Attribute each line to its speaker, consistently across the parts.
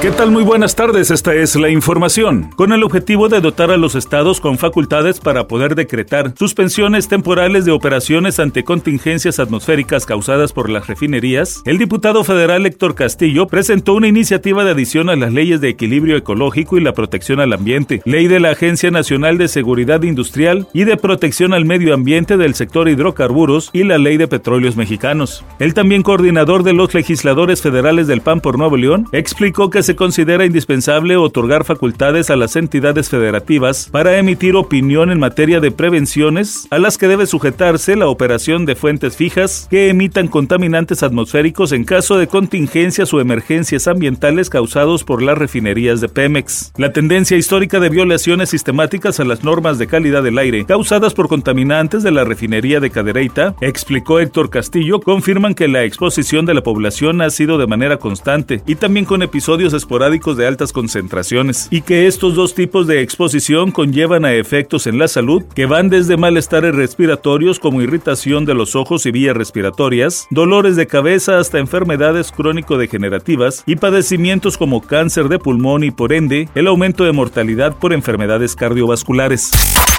Speaker 1: ¿Qué tal? Muy buenas tardes, esta es la información. Con el objetivo de dotar a los estados con facultades para poder decretar suspensiones temporales de operaciones ante contingencias atmosféricas causadas por las refinerías, el diputado federal Héctor Castillo presentó una iniciativa de adición a las leyes de equilibrio ecológico y la protección al ambiente, ley de la Agencia Nacional de Seguridad Industrial y de protección al medio ambiente del sector hidrocarburos y la ley de petróleos mexicanos. El también coordinador de los legisladores federales del PAN por Nuevo León explicó que se considera indispensable otorgar facultades a las entidades federativas para emitir opinión en materia de prevenciones a las que debe sujetarse la operación de fuentes fijas que emitan contaminantes atmosféricos en caso de contingencias o emergencias ambientales causados por las refinerías de Pemex. La tendencia histórica de violaciones sistemáticas a las normas de calidad del aire causadas por contaminantes de la refinería de Cadereyta, explicó Héctor Castillo, confirman que la exposición de la población ha sido de manera constante y también con episodios esporádicos de altas concentraciones y que estos dos tipos de exposición conllevan a efectos en la salud que van desde malestares respiratorios como irritación de los ojos y vías respiratorias, dolores de cabeza hasta enfermedades crónico-degenerativas y padecimientos como cáncer de pulmón y por ende el aumento de mortalidad por enfermedades cardiovasculares.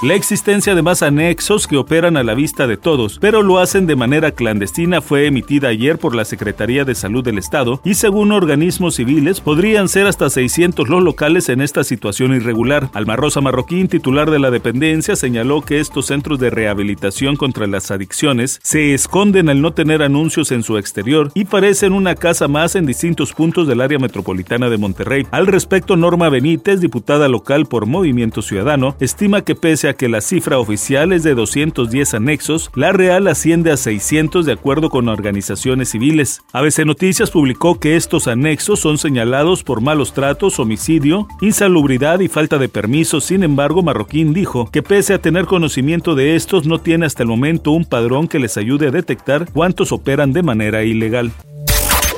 Speaker 1: La existencia de más anexos que operan a la vista de todos, pero lo hacen de manera clandestina, fue emitida ayer por la Secretaría de Salud del Estado y según organismos civiles podrían ser hasta 600 los locales en esta situación irregular. Alma Rosa Marroquín, titular de la dependencia, señaló que estos centros de rehabilitación contra las adicciones se esconden al no tener anuncios en su exterior y parecen una casa más en distintos puntos del área metropolitana de Monterrey. Al respecto, Norma Benítez, diputada local por Movimiento Ciudadano, estima que pese a que la cifra oficial es de 210 anexos, la real asciende a 600 de acuerdo con organizaciones civiles. ABC Noticias publicó que estos anexos son señalados por malos tratos, homicidio, insalubridad y falta de permiso. Sin embargo, Marroquín dijo que pese a tener conocimiento de estos, no tiene hasta el momento un padrón que les ayude a detectar cuántos operan de manera ilegal.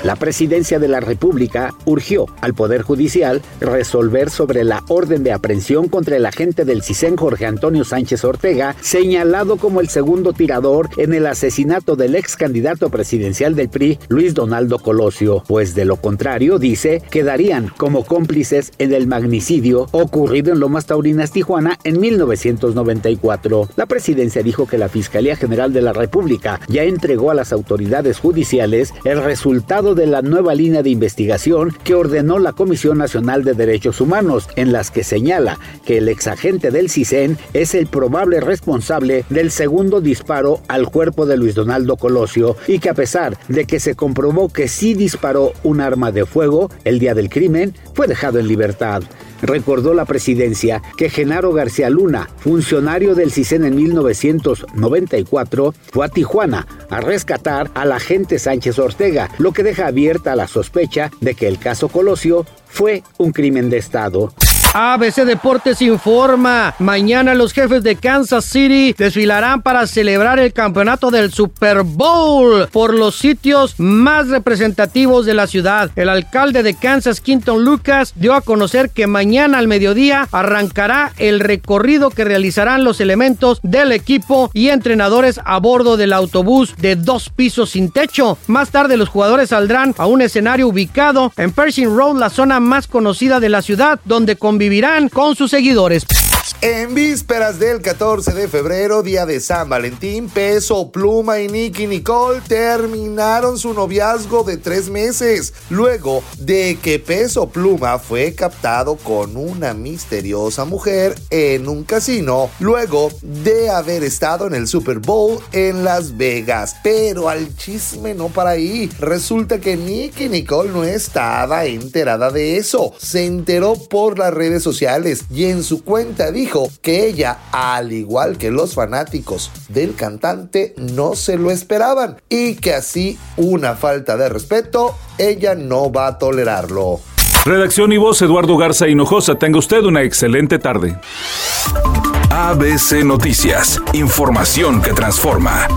Speaker 2: La presidencia de la República urgió al Poder Judicial resolver sobre la orden de aprehensión contra el agente del CISEN Jorge Antonio Sánchez Ortega, señalado como el segundo tirador en el asesinato del ex candidato presidencial del PRI, Luis Donaldo Colosio, pues de lo contrario, dice, quedarían como cómplices en el magnicidio ocurrido en Lomas Taurinas, Tijuana, en 1994. La presidencia dijo que la Fiscalía General de la República ya entregó a las autoridades judiciales el resultado de la nueva línea de investigación que ordenó la Comisión Nacional de Derechos Humanos, en las que señala que el exagente del CISEN es el probable responsable del segundo disparo al cuerpo de Luis Donaldo Colosio y que a pesar de que se comprobó que sí disparó un arma de fuego el día del crimen, fue dejado en libertad recordó la presidencia que Genaro García Luna, funcionario del CISEN en 1994, fue a Tijuana a rescatar al agente Sánchez Ortega, lo que deja abierta la sospecha de que el caso Colosio fue un crimen de Estado.
Speaker 3: ABC Deportes informa. Mañana los jefes de Kansas City desfilarán para celebrar el campeonato del Super Bowl por los sitios más representativos de la ciudad. El alcalde de Kansas, Quinton Lucas, dio a conocer que mañana al mediodía arrancará el recorrido que realizarán los elementos del equipo y entrenadores a bordo del autobús de dos pisos sin techo. Más tarde los jugadores saldrán a un escenario ubicado en Pershing Road, la zona más conocida de la ciudad, donde convivirán vivirán con sus seguidores.
Speaker 4: En vísperas del 14 de febrero, día de San Valentín, Peso Pluma y Nicky Nicole terminaron su noviazgo de tres meses, luego de que Peso Pluma fue captado con una misteriosa mujer en un casino, luego de haber estado en el Super Bowl en Las Vegas. Pero al chisme no para ahí, resulta que Nicky Nicole no estaba enterada de eso, se enteró por las redes sociales y en su cuenta dijo que ella, al igual que los fanáticos del cantante, no se lo esperaban y que así una falta de respeto, ella no va a tolerarlo.
Speaker 1: Redacción y voz Eduardo Garza Hinojosa, tenga usted una excelente tarde.
Speaker 5: ABC Noticias, información que transforma.